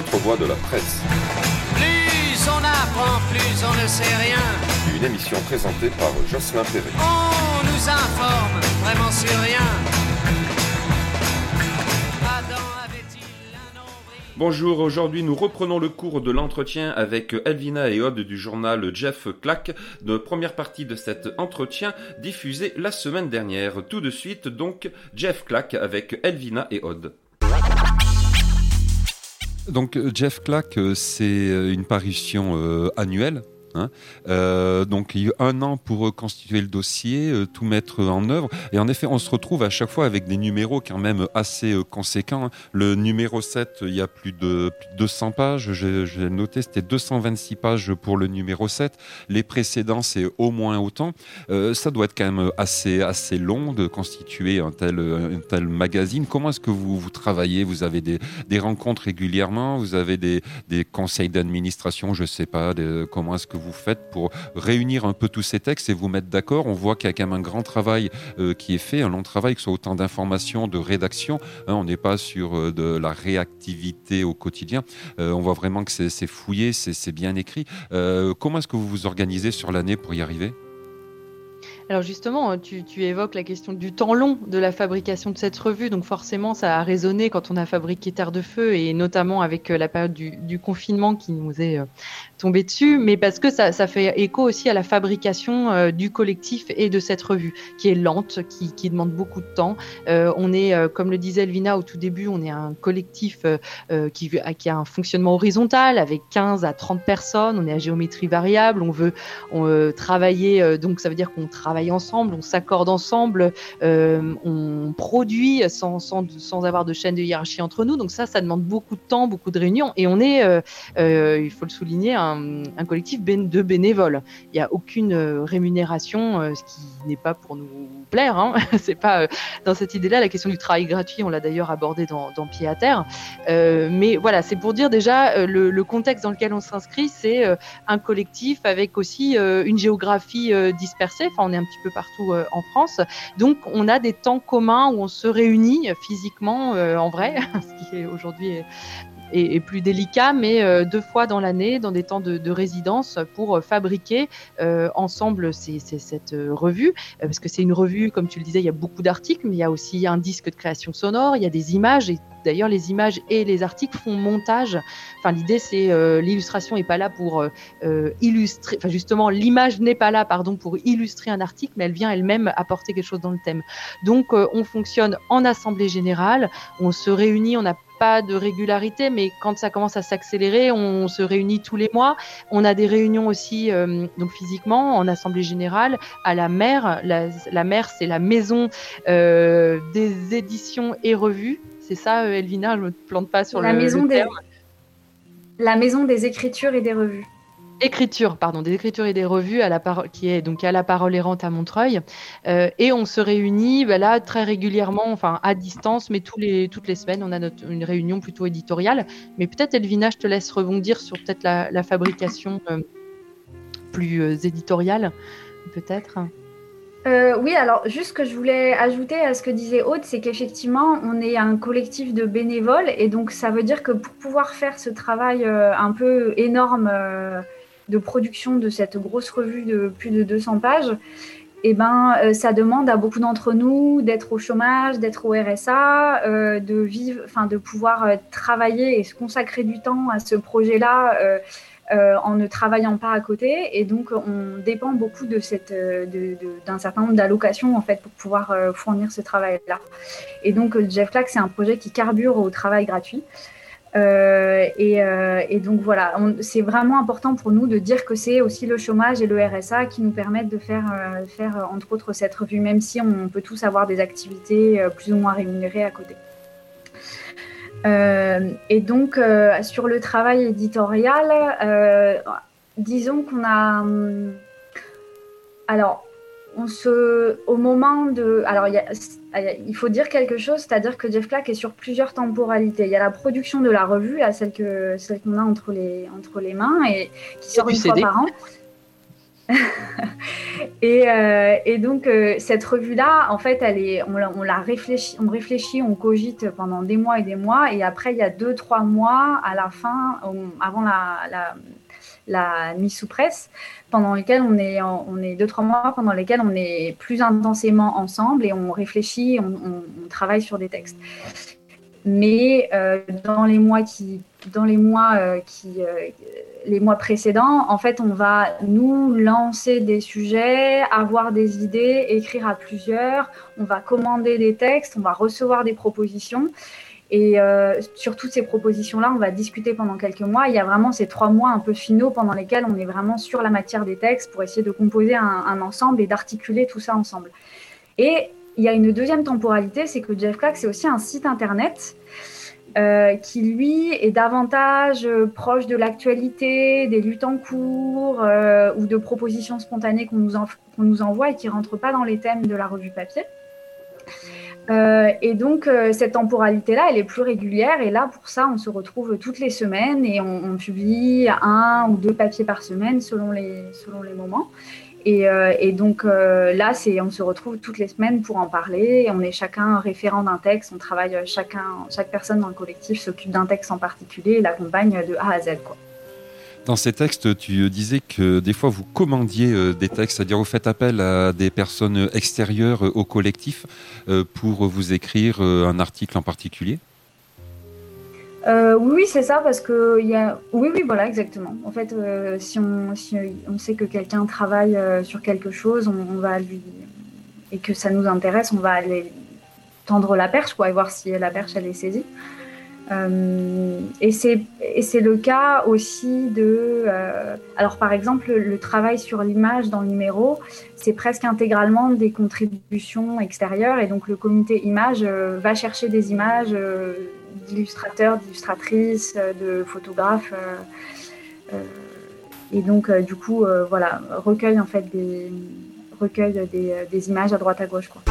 autres voix de la presse. Plus on apprend, plus on ne sait rien. Une émission présentée par Jocelyn Perret. On nous informe vraiment sur rien. Bonjour, aujourd'hui nous reprenons le cours de l'entretien avec Elvina et Odd du journal Jeff Clack, de première partie de cet entretien diffusé la semaine dernière. Tout de suite donc Jeff Clack avec Elvina et Odd. Donc Jeff Clack, euh, c'est euh, une parution euh, annuelle Hein. Euh, donc il y a eu un an pour constituer le dossier, euh, tout mettre en œuvre. Et en effet, on se retrouve à chaque fois avec des numéros quand même assez euh, conséquents. Hein. Le numéro 7, il y a plus de, 200 pages. J'ai noté, c'était 226 pages pour le numéro 7. Les précédents, c'est au moins autant. ça doit être quand même assez, assez long de constituer un tel, un tel magazine. Comment est-ce que vous, vous travaillez? Vous avez des, des, rencontres régulièrement? Vous avez des, des conseils d'administration? Je sais pas. comment est-ce que vous faites pour réunir un peu tous ces textes et vous mettre d'accord. On voit qu'il y a quand même un grand travail euh, qui est fait, un long travail, que ce soit autant d'informations, de rédaction. Hein. on n'est pas sur euh, de la réactivité au quotidien. Euh, on voit vraiment que c'est fouillé, c'est bien écrit. comment est-ce que vous vous organisez sur l'année pour y arriver? Alors justement, tu, évoques la question du temps long de la fabrication de cette revue, donc forcément ça a résonné quand on a fabriqué Terre de Feu et notamment avec la période du, confinement qui nous est tomber dessus, mais parce que ça, fait écho aussi à la fabrication euh, du collectif et de cette revue, qui est lente, qui, demande beaucoup de temps. Euh, on est, euh, comme le disait Elvina au tout début, on est un collectif qui, a un fonctionnement horizontal avec 15 à 30 personnes, on est à géométrie variable, on veut travailler, donc ça veut dire qu'on travaille ensemble, on s'accorde ensemble, on produit sans, sans, avoir de chaîne de hiérarchie entre nous, donc ça, ça demande beaucoup de temps, beaucoup de réunions, et on est, il faut le souligner, un collectif de bénévoles. Il n'y a aucune euh, rémunération, euh, ce qui n'est pas pour nous plaire. Hein. C'est pas euh, dans cette idée-là la question du travail gratuit. On l'a d'ailleurs abordé dans, Pied à terre. mais voilà, c'est pour dire déjà le, contexte dans lequel on s'inscrit, c'est un collectif avec aussi une géographie dispersée. Enfin, on est un petit peu partout en France, donc on a des temps communs où on se réunit physiquement en vrai, ce qui est est, plus délicat, mais euh, deux fois dans l'année, dans des temps de, résidence, pour euh, fabriquer euh, ensemble cette revue, parce que c'est une revue, comme tu le disais, il y a beaucoup d'articles, mais il y a aussi un disque de création sonore, il y a des images, et d'ailleurs les images et les articles font montage. Enfin, l'idée c'est l'illustration n'est pas là pour illustrer, enfin justement l'image n'est pas là, pardon, pour illustrer un article, mais elle vient elle-même apporter quelque chose dans le thème. Donc on fonctionne en assemblée générale, on se réunit, on a pas de régularité, mais quand ça commence à s'accélérer, on se réunit tous les mois. On a des réunions aussi, euh, donc physiquement, en assemblée générale, à la mer. La, la mer, c'est la maison euh, des éditions et revues. C'est ça, euh, Elvina, je me plante pas sur la le, maison des... La maison des écritures et des revues écriture, pardon, des écritures et des revues à la qui est donc à la parole errante à Montreuil. Euh, et on se réunit bah là très régulièrement, enfin à distance, mais tous les, toutes les semaines, on a notre, une réunion plutôt éditoriale. Mais peut-être, Elvina, je te laisse rebondir sur peut-être la, fabrication euh, plus euh, éditoriale, peut-être. oui, alors juste ce que je voulais ajouter à ce que disait Aude, c'est qu'effectivement, on est un collectif de bénévoles et donc ça veut dire que pour pouvoir faire ce travail un peu énorme de production de cette grosse revue de plus de 200 pages, eh ben, euh, ça demande à beaucoup d'entre nous d'être au chômage, d'être au RSA, euh, de vivre, enfin, de pouvoir euh, travailler et se consacrer du temps à ce projet-là en ne travaillant pas à côté. Et donc, on dépend beaucoup de cette, d'un certain nombre d'allocations en fait pour pouvoir fournir ce travail-là. Et donc, Jeff Clack, c'est un projet qui carbure au travail gratuit. Euh, euh, et, donc voilà, c'est vraiment important pour nous de dire que c'est aussi le chômage et le RSA qui nous permettent de faire, euh, faire entre autres cette revue, même si on peut tous avoir des activités plus ou moins rémunérées à côté. et donc sur le travail éditorial, disons qu'on a... Alors, on se, au moment de, alors il, faut dire quelque chose, c'est-à-dire que Jeff Clack est sur plusieurs temporalités. Il y a la production de la revue, là, celle que celle qu'on a entre les entre les mains et qui sort une fois par an. Et, euh, et, donc euh, cette revue-là, en fait, elle est, on, on, la réfléchit, on réfléchit, on cogite pendant des mois et des mois, et après il y a deux trois mois à la fin, on, avant la, la, la, mise sous presse, pendant lesquels on est, on est deux trois mois pendant lesquels on est plus intensément ensemble et on réfléchit, on, on travaille sur des textes. Mais euh, dans les mois qui, dans les mois euh, qui euh, les mois précédents, en fait, on va nous lancer des sujets, avoir des idées, écrire à plusieurs, on va commander des textes, on va recevoir des propositions. Et euh, sur toutes ces propositions-là, on va discuter pendant quelques mois. Il y a vraiment ces trois mois un peu finaux pendant lesquels on est vraiment sur la matière des textes pour essayer de composer un, ensemble et d'articuler tout ça ensemble. Et il y a une deuxième temporalité, c'est que Jeff Clark, c'est aussi un site internet euh, qui lui est davantage euh, proche de l'actualité, des luttes en cours ou de propositions spontanées qu'on nous, nous, envoie et qui ne rentrent pas dans les thèmes de la revue papier. Euh, et donc cette temporalité-là, elle est plus régulière et là pour ça, on se retrouve toutes les semaines et on, publie un ou deux papiers par semaine selon les, selon les moments. Et, euh, donc euh, là, on se retrouve toutes les semaines pour en parler. On est chacun référent d'un texte. On travaille chacun, chaque personne dans le collectif s'occupe d'un texte en particulier et l'accompagne de A à Z. Quoi. Dans ces textes, tu disais que des fois vous commandiez euh, des textes, c'est-à-dire vous faites appel à des personnes extérieures au collectif pour vous écrire un article en particulier? Euh, oui, c'est ça, parce que y a... oui, oui, voilà, exactement. En fait, euh, si, on, si on sait que quelqu'un travaille euh, sur quelque chose, on, va lui et que ça nous intéresse, on va aller tendre la perche, quoi, et voir si la perche elle est saisie. Euh, et c'est le cas aussi de. Euh, alors, par exemple, le travail sur l'image dans le numéro, c'est presque intégralement des contributions extérieures, et donc le comité image va chercher des images d'illustrateurs, d'illustratrices, de photographes. Euh, euh, et donc, euh, du coup, voilà, recueille en fait des, recueille des, des, images à droite à gauche. Quoi.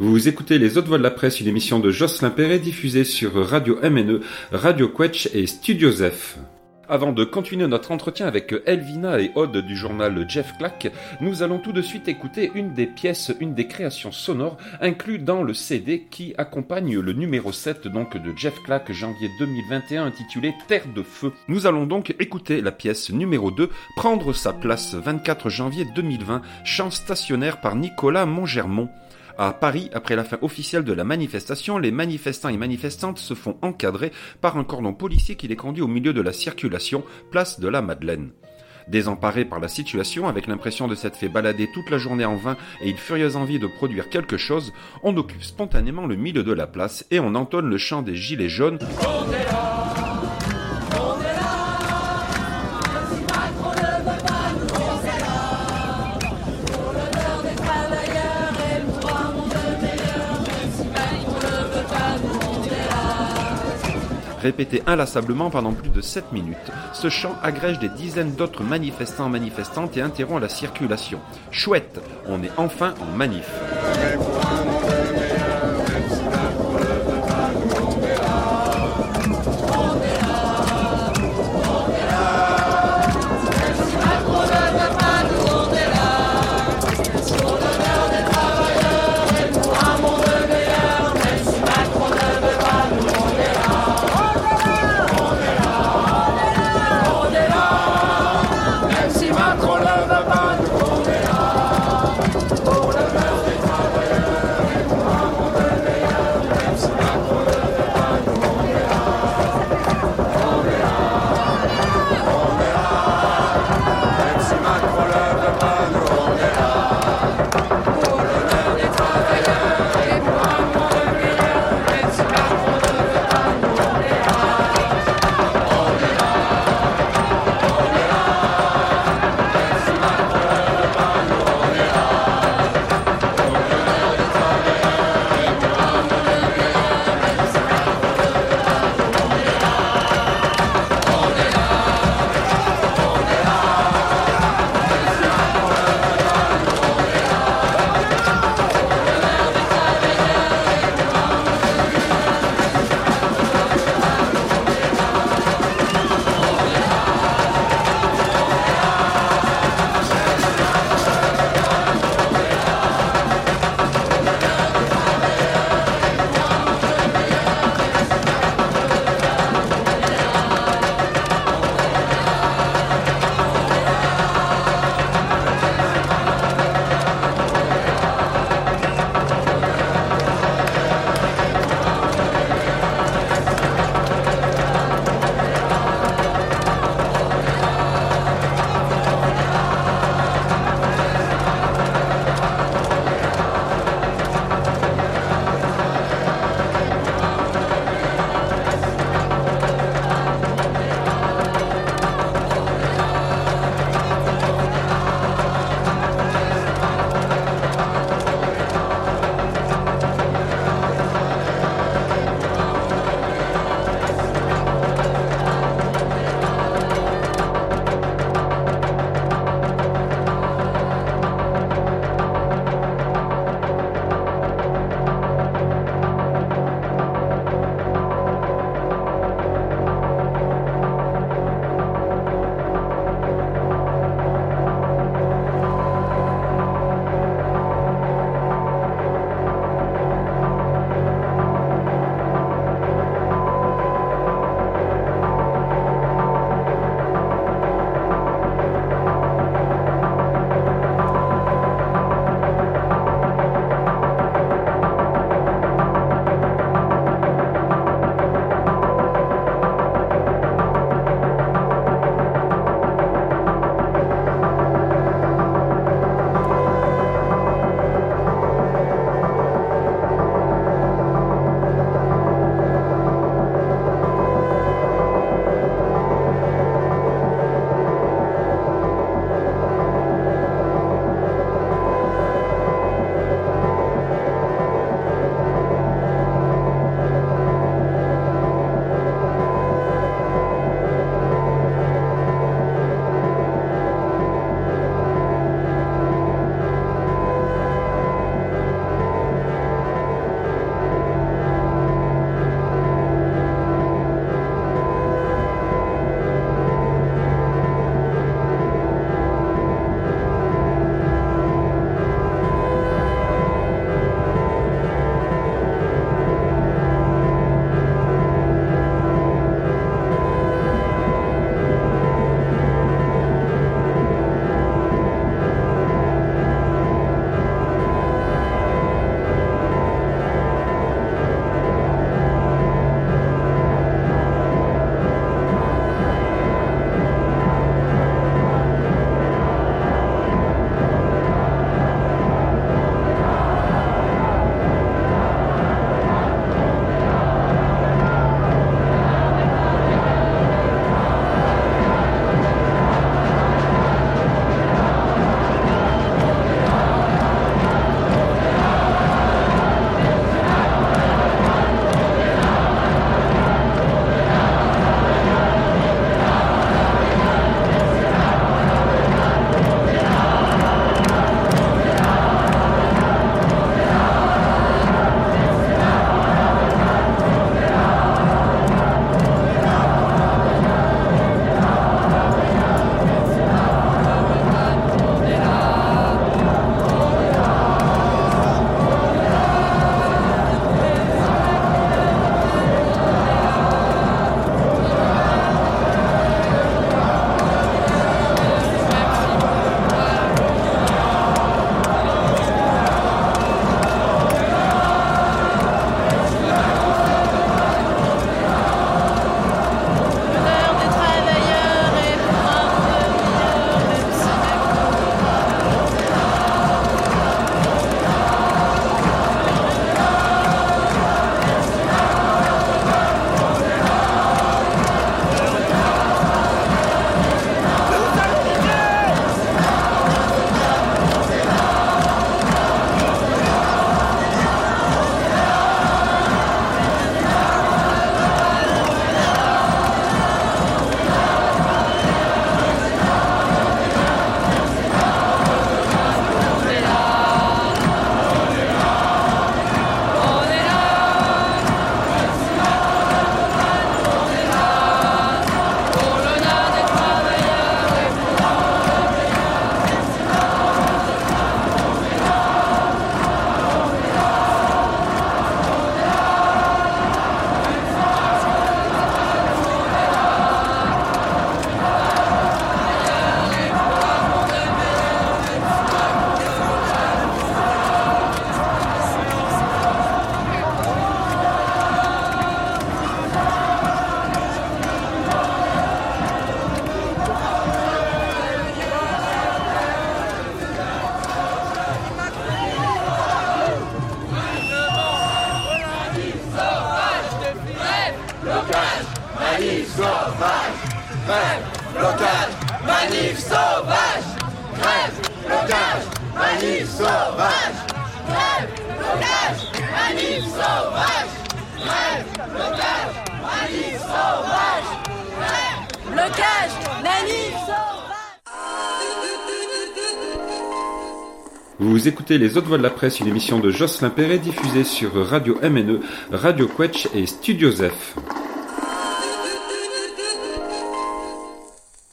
Vous écoutez Les Autres Voix de la Presse, une émission de Jocelyn Perret diffusée sur Radio MNE, Radio Quetch et Studio Zef. Avant de continuer notre entretien avec Elvina et Aude du journal Jeff Clack, nous allons tout de suite écouter une des pièces, une des créations sonores incluses dans le CD qui accompagne le numéro 7 donc de Jeff Clack janvier 2021 intitulé Terre de feu. Nous allons donc écouter la pièce numéro 2 Prendre sa place 24 janvier 2020, chant stationnaire par Nicolas Montgermont. À Paris, après la fin officielle de la manifestation, les manifestants et manifestantes se font encadrer par un cordon policier qui les conduit au milieu de la circulation, place de la Madeleine. Désemparés par la situation, avec l'impression de s'être fait balader toute la journée en vain et une furieuse envie de produire quelque chose, on occupe spontanément le milieu de la place et on entonne le chant des gilets jaunes. Répété inlassablement pendant plus de 7 minutes, ce chant agrège des dizaines d'autres manifestants manifestantes et interrompt la circulation. Chouette, on est enfin en manif. Manif Vous écoutez Les Autres Voix de la Presse, une émission de Jocelyn Perret diffusée sur Radio MNE, Radio Quetch et Studio Zef.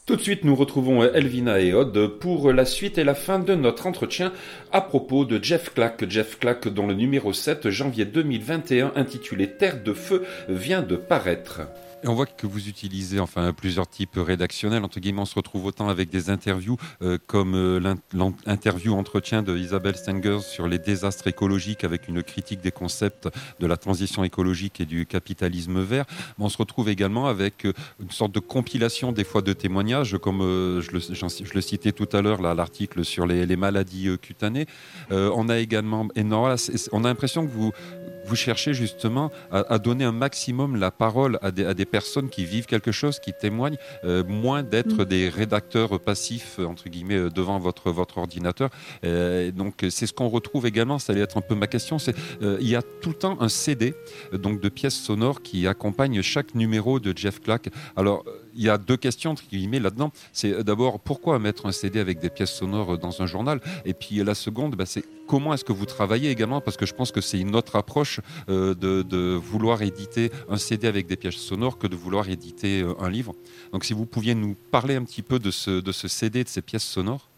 Tout de suite, nous retrouvons Elvina et Odd pour la suite et la fin de notre entretien à propos de Jeff Clack. Jeff Clack, dont le numéro 7, janvier 2021, intitulé Terre de Feu, vient de paraître. On voit que vous utilisez enfin plusieurs types rédactionnels. Entre guillemets, on se retrouve autant avec des interviews euh, comme euh, l'interview entretien de Isabelle Stenger sur les désastres écologiques avec une critique des concepts de la transition écologique et du capitalisme vert. On se retrouve également avec euh, une sorte de compilation des fois de témoignages, comme je, le, citais tout à l'heure, l'article sur les, les, maladies cutanées. on a également, non, on a l'impression que vous vous cherchez justement à, donner un maximum la parole à des, à des, personnes qui vivent quelque chose, qui témoignent, euh, moins d'être mm. des rédacteurs passifs, entre guillemets, euh, devant votre, votre ordinateur. Euh, donc c'est ce qu'on retrouve également, ça allait être un peu ma question, c'est il y a tout le temps un CD donc de pièces sonores qui accompagnent chaque numéro de Jeff Clack. Alors il y a deux questions entre guillemets là-dedans. C'est d'abord pourquoi mettre un CD avec des pièces sonores dans un journal? Et puis la seconde, bah, c'est comment est-ce que vous travaillez également? Parce que je pense que c'est une autre approche euh, de, vouloir éditer un CD avec des pièces sonores que de vouloir éditer euh, un livre. Donc si vous pouviez nous parler un petit peu de de ce CD, de ces pièces sonores.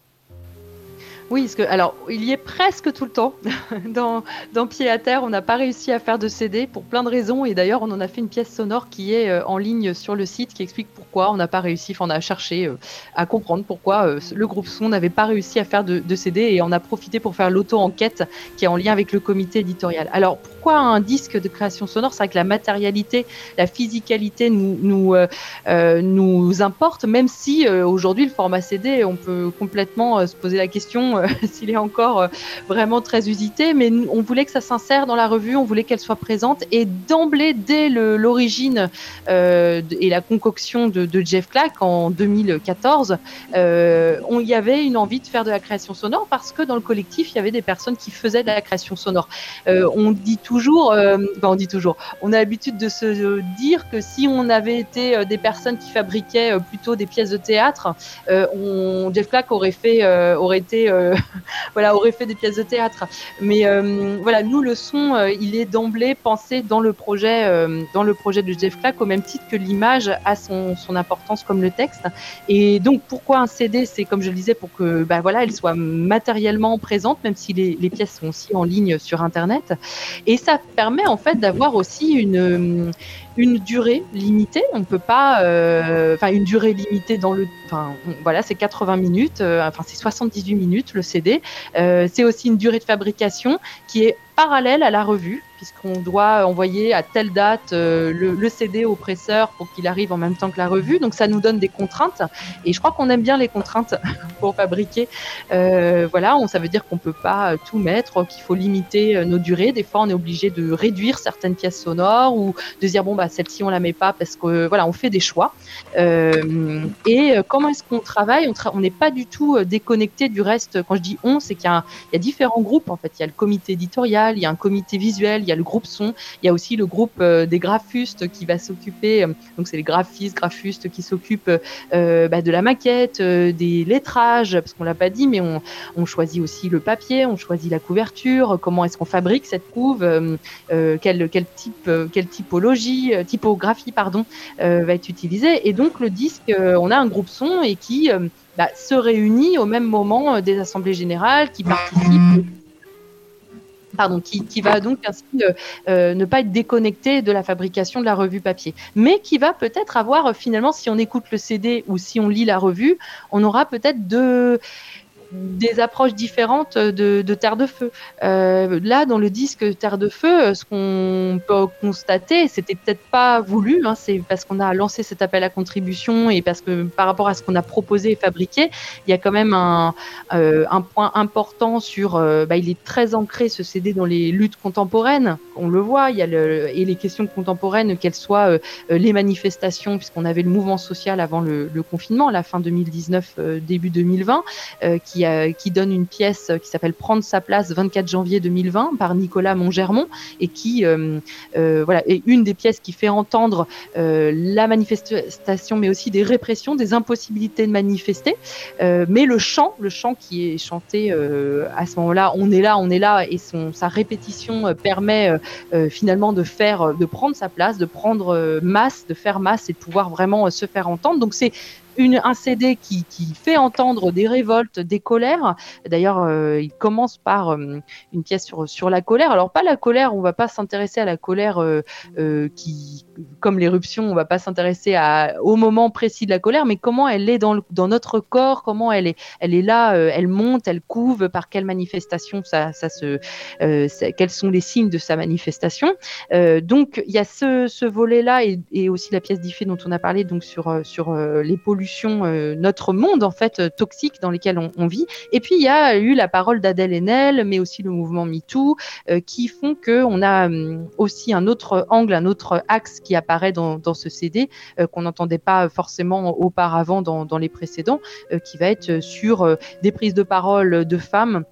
Oui, parce que, alors, il y est presque tout le temps. dans, dans Pied à Terre, on n'a pas réussi à faire de CD pour plein de raisons. Et d'ailleurs, on en a fait une pièce sonore qui est euh, en ligne sur le site qui explique pourquoi on n'a pas réussi. Enfin, on a cherché euh, à comprendre pourquoi euh, le groupe Son n'avait pas réussi à faire de, CD et on a profité pour faire l'auto-enquête qui est en lien avec le comité éditorial. Alors, pourquoi un disque de création sonore? C'est vrai que la matérialité, la physicalité nous, nous, nous importe, même si aujourd'hui, le format CD, on peut complètement se poser la question euh, s'il est encore euh, vraiment très usité, mais on voulait que ça s'insère dans la revue, on voulait qu'elle soit présente et d'emblée, dès l'origine euh, et la concoction de, Jeff Clack en 2014, on y avait une envie de faire de la création sonore parce que dans le collectif, il y avait des personnes qui faisaient de la création sonore. on dit toujours, on dit toujours, on a l'habitude de se dire que si on avait été des personnes qui fabriquaient plutôt des pièces de théâtre, Jeff Clack aurait fait, aurait été euh, voilà, aurait fait des pièces de théâtre. Mais euh, voilà, nous, le son, euh, il est d'emblée pensé dans le projet, dans le projet de Jeff Clack au même titre que l'image a son, son, importance comme le texte. Et donc, pourquoi un CD C'est comme je le disais, pour que, bah voilà, elle soit matériellement présente, même si les, pièces sont aussi en ligne sur Internet. Et ça permet en fait d'avoir aussi une une durée limitée. On ne peut pas, euh, enfin une durée limitée dans le, enfin voilà, c'est 80 minutes, euh, enfin c'est 78 minutes le CD. Euh, c'est aussi une durée de fabrication qui est parallèle à la revue, puisqu'on doit envoyer à telle date euh, le, CD au presseur pour qu'il arrive en même temps que la revue. Donc ça nous donne des contraintes. Et je crois qu'on aime bien les contraintes pour fabriquer. Euh, voilà, ça veut dire qu'on peut pas tout mettre, qu'il faut limiter euh, nos durées. Des fois, on est obligé de réduire certaines pièces sonores ou de dire bon bah celle-ci on la met pas parce que voilà, on fait des choix. et comment est-ce qu'on travaille? On n'est pas du tout déconnecté du reste. Quand je dis on, c'est qu'il y, y a différents groupes. En fait, il y a le comité éditorial il y a un comité visuel, il y a le groupe son, il y a aussi le groupe euh, des graphustes qui va s'occuper, euh, donc c'est les graphistes, graphustes qui s'occupent euh, bah, de la maquette, des lettrages, parce qu'on l'a pas dit, mais on, choisit aussi le papier, on choisit la couverture, comment est-ce qu'on fabrique cette couve, type, quelle typologie, typographie pardon, va être utilisée. Et donc le disque, on a un groupe son et qui bah, se réunit au même moment des assemblées générales, qui participent pardon, qui, va donc euh, euh, ne pas être déconnecté de la fabrication de la revue papier, mais qui va peut-être avoir euh, finalement, si on écoute le CD ou si on lit la revue, on aura peut-être deux des approches différentes de, Terre de Feu. Euh, là, dans le disque Terre de Feu, ce qu'on peut constater, c'était peut-être pas voulu, hein, c'est parce qu'on a lancé cet appel à contribution et parce que par rapport à ce qu'on a proposé et fabriqué, il y a quand même un, euh, point important sur, euh, bah, il est très ancré ce CD dans les luttes contemporaines, on le voit, il y a et les questions contemporaines, qu'elles soient euh, les manifestations, puisqu'on avait le mouvement social avant le, le confinement, la fin 2019, début 2020, qui, a, qui donne une pièce qui s'appelle Prendre sa place 24 janvier 2020 par Nicolas Montgermont et qui voilà est une des pièces qui fait entendre la manifestation, mais aussi des répressions, des impossibilités de manifester. mais le chant, le chant qui est chanté à ce moment-là, on est là, on est là, et son, sa répétition permet finalement de faire, de prendre sa place, de prendre masse, de faire masse et de pouvoir vraiment se faire entendre. Donc c'est une, un CD qui, qui, fait entendre des révoltes, des colères. D'ailleurs, euh, il commence par euh, une pièce sur, sur la colère. Alors, pas la colère, on va pas s'intéresser à la colère euh, qui, comme l'éruption, on va pas s'intéresser au moment précis de la colère, mais comment elle est dans, dans notre corps, comment elle est, elle est là, elle monte, elle couve, par quelle manifestation ça, ça se, quels sont les signes de sa manifestation. donc, il y a ce, ce volet-là et, et, aussi la pièce d'Iffé dont on a parlé, donc sur, sur les pollutions euh, notre monde en fait euh, toxique dans lequel on, vit. Et puis il y a eu la parole d'Adèle Haenel, mais aussi le mouvement MeToo, euh, qui font que on a aussi un autre angle, un autre axe qui apparaît dans, ce CD qu'on n'entendait pas forcément auparavant dans, les précédents, qui va être sur des prises de parole de femmes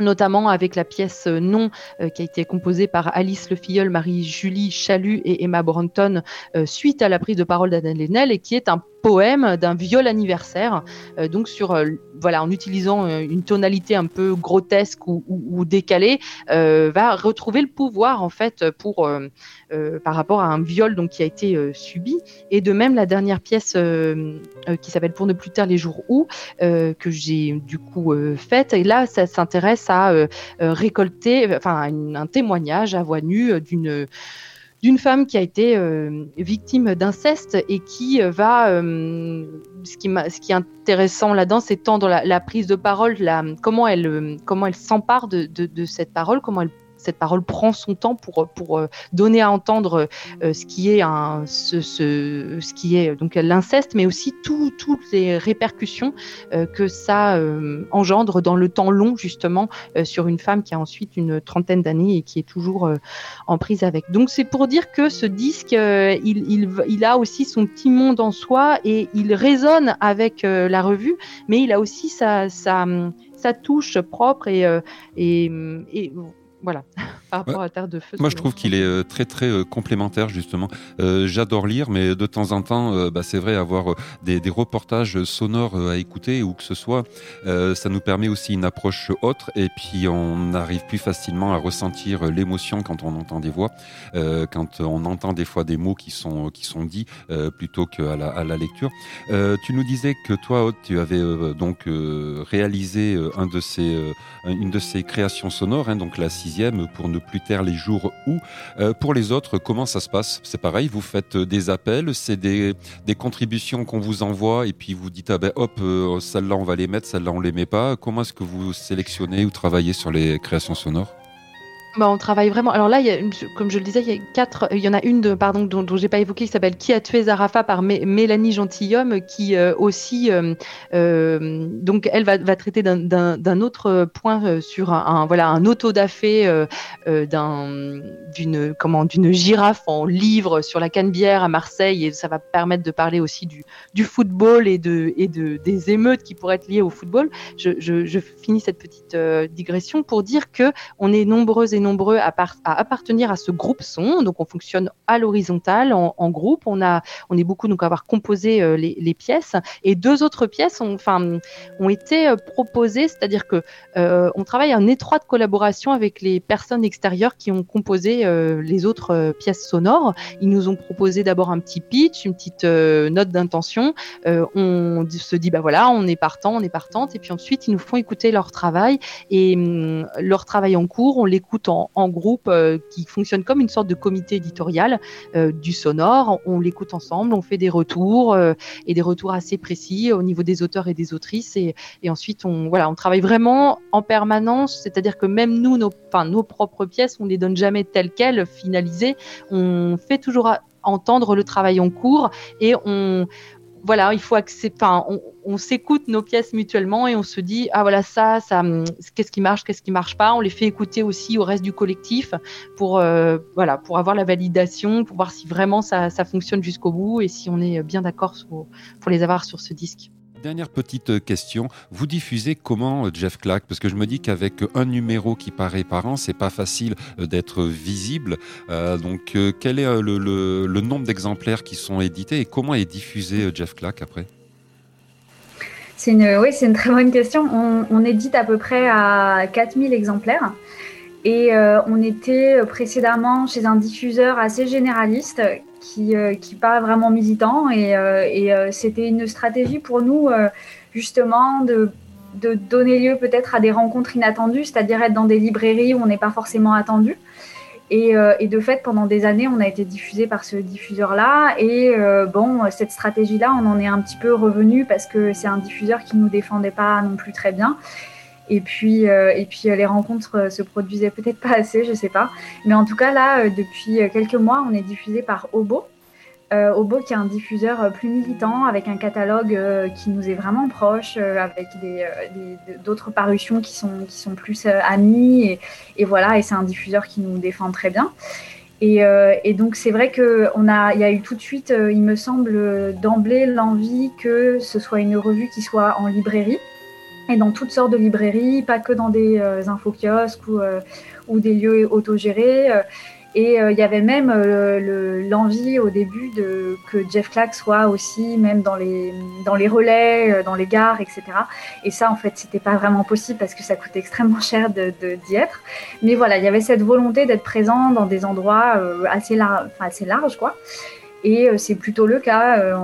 notamment avec la pièce Non qui a été composée par Alice Le Filleul, Marie-Julie Chalut et Emma Bronton suite à la prise de parole d'Adèle Haenel et qui est un poème d'un viol anniversaire, euh, donc sur euh, voilà en utilisant euh, une tonalité un peu grotesque ou, décalée, va retrouver le pouvoir en fait pour par rapport à un viol donc qui a été subi. Et de même la dernière pièce qui s'appelle Pour ne plus taire les jours où que j'ai du coup faite. Et là ça s'intéresse à récolter enfin un témoignage à voix nue d'une d'une femme qui a été euh, victime d'inceste et qui euh, va, euh, ce, qui est intéressant là-dedans, c'est tant dans la, prise de parole, comment elle, comment elle s'empare de, cette parole, comment elle cette parole prend son temps pour, pour euh, donner à entendre euh, ce qui est un, ce, qui est donc l'inceste, mais aussi tout, toutes les répercussions euh, que ça engendre dans le temps long justement sur une femme qui a ensuite une trentaine d'années et qui est toujours en prise avec. Donc c'est pour dire que ce disque, il, il, a aussi son petit monde en soi et il résonne avec la revue, mais il a aussi sa, sa, sa touche propre et voilà, par rapport à Terre de Feu. Moi, je trouve qu'il est euh, très, très euh, complémentaire, justement. Euh, j'adore lire, mais de temps en temps, bah, c'est vrai, avoir des, des, reportages sonores à écouter ou que ce soit, ça nous permet aussi une approche autre et puis on arrive plus facilement à ressentir l'émotion quand on entend des voix, quand on entend des fois des mots qui sont, qui sont dits plutôt qu'à la, à la lecture. tu nous disais que toi, Aude, tu avais donc réalisé un de ces, une de ces créations sonores, hein, donc la sixième pour ne plus taire les jours où. Euh, pour les autres, comment ça se passe? C'est pareil, vous faites des appels, c'est des, des, contributions qu'on vous envoie et puis vous dites ah ben hop, euh, celle-là on va les mettre, celle-là on les met pas. Comment est-ce que vous sélectionnez ou travaillez sur les créations sonores? Bah, on travaille vraiment. Alors là, comme je le disais, il y a quatre. Il y en a une dont, dont j'ai pas évoqué, qui s'appelle Qui a tué Zarafa par Mélanie Gentilhomme, qui euh, aussi, euh, euh, donc elle va, traiter d'un autre point euh, sur un, un, voilà un autodafé euh, d'un d'une comment d'une girafe en livre sur la Canebière à Marseille et ça va permettre de parler aussi du, football et de des émeutes qui pourraient être liées au football. Je, finis cette petite digression pour dire que on est nombreux et nombreux à, appartenir à ce groupe son. Donc, on fonctionne à l'horizontale, en, groupe. On, a, on est beaucoup donc à avoir composé euh, les, pièces. Et deux autres pièces ont, ont été euh, proposées, c'est-à-dire que euh, on travaille en étroite collaboration avec les personnes extérieures qui ont composé les autres pièces sonores. Ils nous ont proposé d'abord un petit pitch, une petite note d'intention. on se dit, bah voilà, on est partant, on est partante. Et puis ensuite, ils nous font écouter leur travail et hum, leur travail en cours. On l'écoute en en, groupe qui fonctionne comme une sorte de comité éditorial du sonore. On l'écoute ensemble, on fait des retours et des retours assez précis au niveau des auteurs et des autrices. Et, ensuite, on, voilà, on travaille vraiment en permanence, c'est-à-dire que même nous, nos, nos propres pièces, on ne les donne jamais telles quelles, finalisées. On fait toujours entendre le travail en cours et on, voilà, il faut accepter, on, s'écoute nos pièces mutuellement et on se dit, ah voilà, ça, ça, qu'est-ce qui marche, qu'est-ce qui marche pas. On les fait écouter aussi au reste du collectif pour, euh, voilà, pour avoir la validation, pour voir si vraiment ça, ça fonctionne jusqu'au bout et si on est bien d'accord pour les avoir sur ce disque. Dernière petite question, vous diffusez comment Jeff Clack? Parce que je me dis qu'avec un numéro qui paraît par an, c'est pas facile d'être visible. Euh, donc euh, quel est le, nombre d'exemplaires qui sont édités et comment est diffusé Jeff Clack après? C'est une, oui, c'est une très bonne question. On, édite à peu près à 4000 exemplaires. Et euh, on était précédemment chez un diffuseur assez généraliste qui, euh, qui pas vraiment militant. Et, euh, et c'était une stratégie pour nous, justement, de, donner lieu peut-être à des rencontres inattendues, c'est-à-dire être dans des librairies où on n'est pas forcément attendu. Et, et, de fait, pendant des années, on a été diffusé par ce diffuseur-là. Et bon, cette stratégie-là, on en est un petit peu revenu parce que c'est un diffuseur qui ne nous défendait pas non plus très bien. Et puis, euh, et puis euh, les rencontres euh, se produisaient peut-être pas assez, je sais pas. Mais en tout cas, là, depuis quelques mois, on est diffusé par Obo. Obo qui est un diffuseur plus militant, avec un catalogue qui nous est vraiment proche, avec d'autres parutions qui sont, qui sont plus amis. Et, et, voilà, et c'est un diffuseur qui nous défend très bien. Et, donc c'est vrai qu'il a, y a eu tout de suite, il me semble, d'emblée l'envie que ce soit une revue qui soit en librairie et dans toutes sortes de librairies, pas que dans des euh, infokiosques ou, euh, ou, des lieux autogérés. Euh, et il y avait même l'envie au début de, que Jeff Clack soit aussi même dans les, dans les relais, dans les gares, etc. Et ça, en fait, c'était pas vraiment possible parce que ça coûtait extrêmement cher d'y de, d'y être. Mais voilà, il y avait cette volonté d'être présent dans des endroits assez larges, quoi. Et c'est plutôt le cas.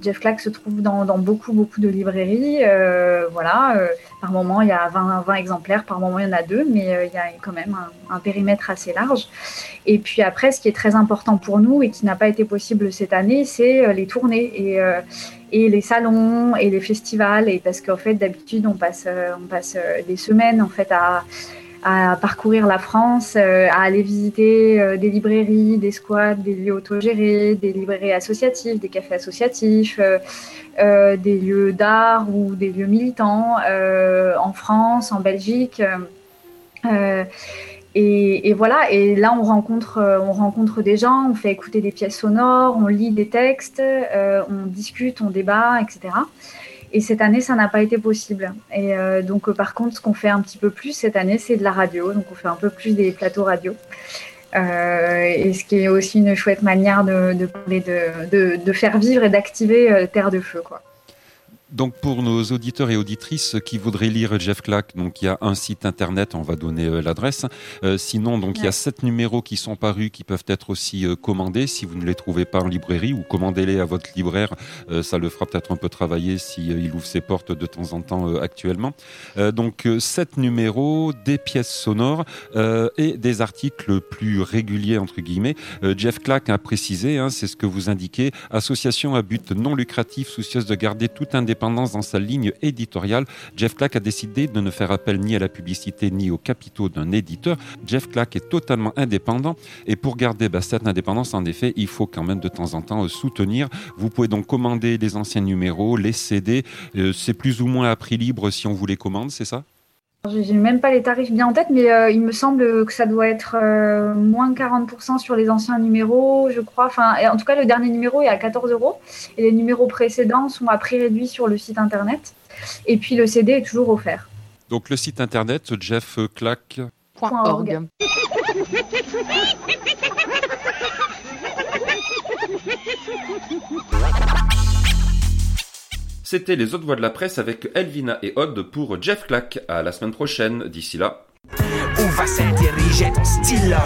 Jeff Clack se trouve dans, beaucoup, beaucoup de librairies. Euh, voilà, euh, par moment, il y a 20, 20, exemplaires, par moment, il y en a deux, mais euh, il y a quand même un, périmètre assez large. Et puis après, ce qui est très important pour nous et qui n'a pas été possible cette année, c'est les tournées et, et, les salons et les festivals. Et parce qu'en fait, d'habitude, on passe, on passe des semaines en fait à à parcourir la France, euh, à aller visiter euh, des librairies, des squats, des lieux autogérés, des librairies associatives, des cafés associatifs, euh, des lieux d'art ou des lieux militants en France, en Belgique. Et, voilà, et là on rencontre, on rencontre des gens, on fait écouter des pièces sonores, on lit des textes, on discute, on débat, etc. Et cette année, ça n'a pas été possible. Et euh, donc, euh, par contre, ce qu'on fait un petit peu plus cette année, c'est de la radio. Donc, on fait un peu plus des plateaux radio. Euh, et ce qui est aussi une chouette manière de, de, de, de faire vivre et d'activer Terre de Feu. Quoi. Donc pour nos auditeurs et auditrices qui voudraient lire Jeff Clack, donc il y a un site internet, on va donner euh, l'adresse. Euh, sinon, donc il y a sept numéros qui sont parus qui peuvent être aussi euh, commandés si vous ne les trouvez pas en librairie ou commandez-les à votre libraire. ça le fera peut-être un peu travailler s'il il ouvre ses portes de temps en temps actuellement. donc sept numéros, des pièces sonores et des articles plus réguliers entre guillemets. Jeff Clack a précisé, hein, c'est ce que vous indiquez, association à but non lucratif soucieuse de garder tout indépendance dans sa ligne éditoriale, Jeff Clack a décidé de ne faire appel ni à la publicité ni aux capitaux d'un éditeur. Jeff Clack est totalement indépendant et pour garder bah, cette indépendance, en effet, il faut quand même de temps en temps euh, soutenir. Vous pouvez donc commander les anciens numéros, les CD. Euh, c'est plus ou moins à prix libre si on vous les commande, c'est ça? Je n'ai même pas les tarifs bien en tête, mais euh, il me semble que ça doit être euh, moins 40% sur les anciens numéros, je crois. Enfin, en tout cas, le dernier numéro est à 14 euros et les numéros précédents sont à prix réduit sur le site internet. Et puis le CD est toujours offert. Donc le site internet jeffclack.org. C'était les autres voix de la presse avec Elvina et Odd pour Jeff Clack. À la semaine prochaine. D'ici là. Où va stylo